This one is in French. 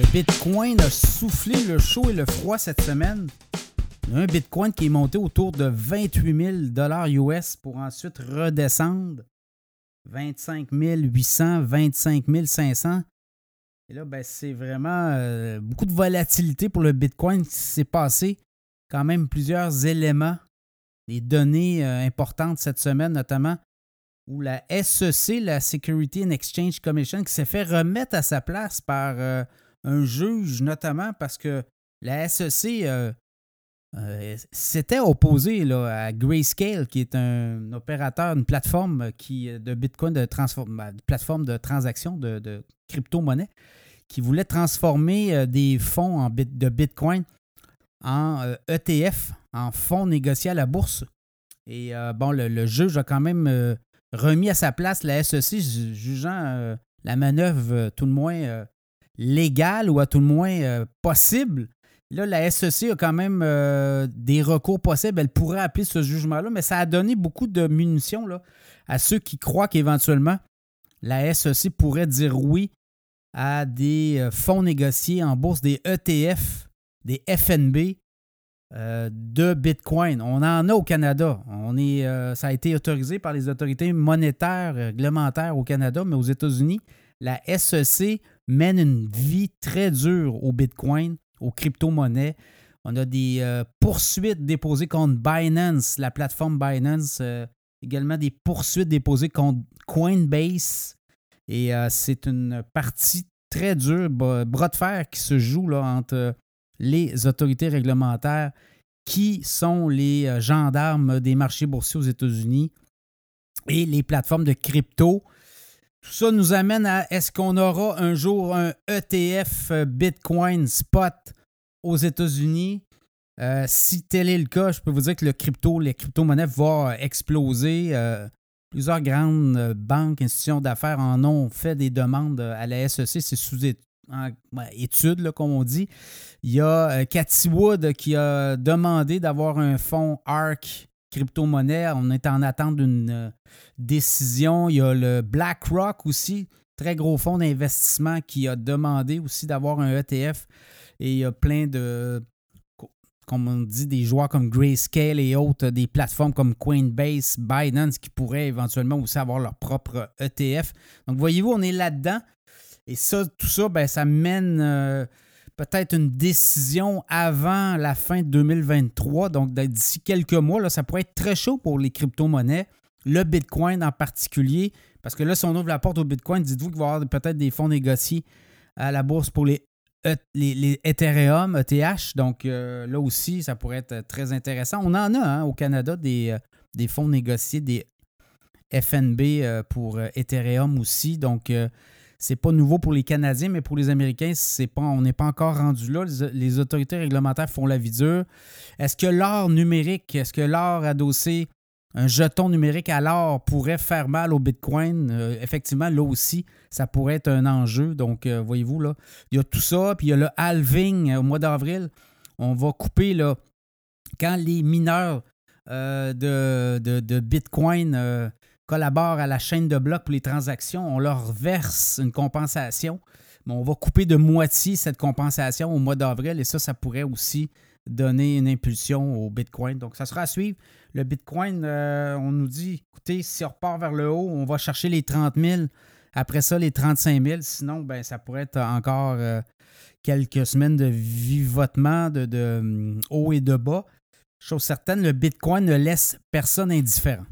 Bitcoin a soufflé le chaud et le froid cette semaine. On a un Bitcoin qui est monté autour de 28 000 US pour ensuite redescendre 25 800, 25 500. Et là, ben, c'est vraiment euh, beaucoup de volatilité pour le Bitcoin qui s'est passé. Quand même plusieurs éléments, des données euh, importantes cette semaine, notamment où la SEC, la Security and Exchange Commission, qui s'est fait remettre à sa place par euh, un juge, notamment parce que la SEC s'était opposée là, à Grayscale, qui est un opérateur, une plateforme qui, de Bitcoin, de, ben, plateforme de transaction de, de crypto-monnaie, qui voulait transformer euh, des fonds en de Bitcoin en ETF, euh, e en fonds négociés à la bourse. Et euh, bon, le, juge a quand même remis à sa place la SEC, jugeant la manœuvre tout le moins légale ou à tout le moins possible. Là, la SEC a quand même des recours possibles. Elle pourrait appeler ce jugement-là, mais ça a donné beaucoup de munitions là, à ceux qui croient qu'éventuellement la SEC pourrait dire oui à des euh, fonds négociés en bourse, des ETF, des FNB euh, de Bitcoin. On en a au Canada. On est, euh, ça a été autorisé par les autorités monétaires, réglementaires au Canada, mais aux États-Unis, la SEC mène une vie très dure au Bitcoin, aux crypto-monnaies. On a des poursuites déposées contre Binance, la plateforme Binance, également des poursuites déposées contre Coinbase, et euh, c'est une partie très dure, bras de fer qui se joue là, entre les autorités réglementaires qui sont les euh, gendarmes des marchés boursiers aux États-Unis et les plateformes de crypto. Tout ça nous amène à est-ce qu'on aura un jour un ETF euh, Bitcoin spot aux États-Unis? si tel est le cas, je peux vous dire que le crypto, les crypto-monnaies vont exploser. Plusieurs grandes euh, banques, institutions d'affaires en ont fait des demandes euh, à la SEC. C'est sous étude, comme on dit. Il y a euh, Cathy Wood qui a demandé d'avoir un fonds ARC crypto-monnaie. On est en attente d'une décision. Il y a le BlackRock aussi, très gros fonds d'investissement qui a demandé aussi d'avoir un ETF. Et il y a plein de comme on dit, des joueurs comme Grayscale et autres, des plateformes comme Coinbase, Binance qui pourraient éventuellement aussi avoir leur propre ETF. Donc, voyez-vous, on est là-dedans. Et ça, tout ça, ben, ça mène euh, peut-être une décision avant la fin de 2023. Donc, d'ici quelques mois, là, ça pourrait être très chaud pour les crypto-monnaies, le Bitcoin en particulier. Parce que là, si on ouvre la porte au Bitcoin, dites-vous qu'il va y avoir peut-être des fonds négociés à la bourse pour les E, Ethereum, ETH. Donc euh, là aussi, ça pourrait être très intéressant. On en a hein, au Canada des, euh, des, fonds négociés, des FNB euh, pour Ethereum aussi. Donc c'est pas nouveau pour les Canadiens, mais pour les Américains, c'est pas, on n'est pas encore rendu là. Les, autorités réglementaires font la vie dure. Est-ce que l'or numérique, est-ce que l'or adossé un jeton numérique à l'or pourrait faire mal au Bitcoin? Euh, effectivement, là aussi, ça pourrait être un enjeu. Donc, euh, voyez-vous, là, il y a tout ça. Puis il y a le halving euh, au mois d'avril. On va couper, là, quand les mineurs de, de, Bitcoin collaborent à la chaîne de blocs pour les transactions, on leur verse une compensation. Mais on va couper de moitié cette compensation au mois d'avril. Et ça, ça pourrait aussi donner une impulsion au Bitcoin. Donc, ça sera à suivre. Le Bitcoin, euh, on nous dit, écoutez, si on repart vers le haut, on va chercher les 30 000. Après ça, les 35 000. Sinon, ben, ça pourrait être encore euh, quelques semaines de vivotement, de, hum, haut et de bas. Chose certaine, le Bitcoin ne laisse personne indifférent.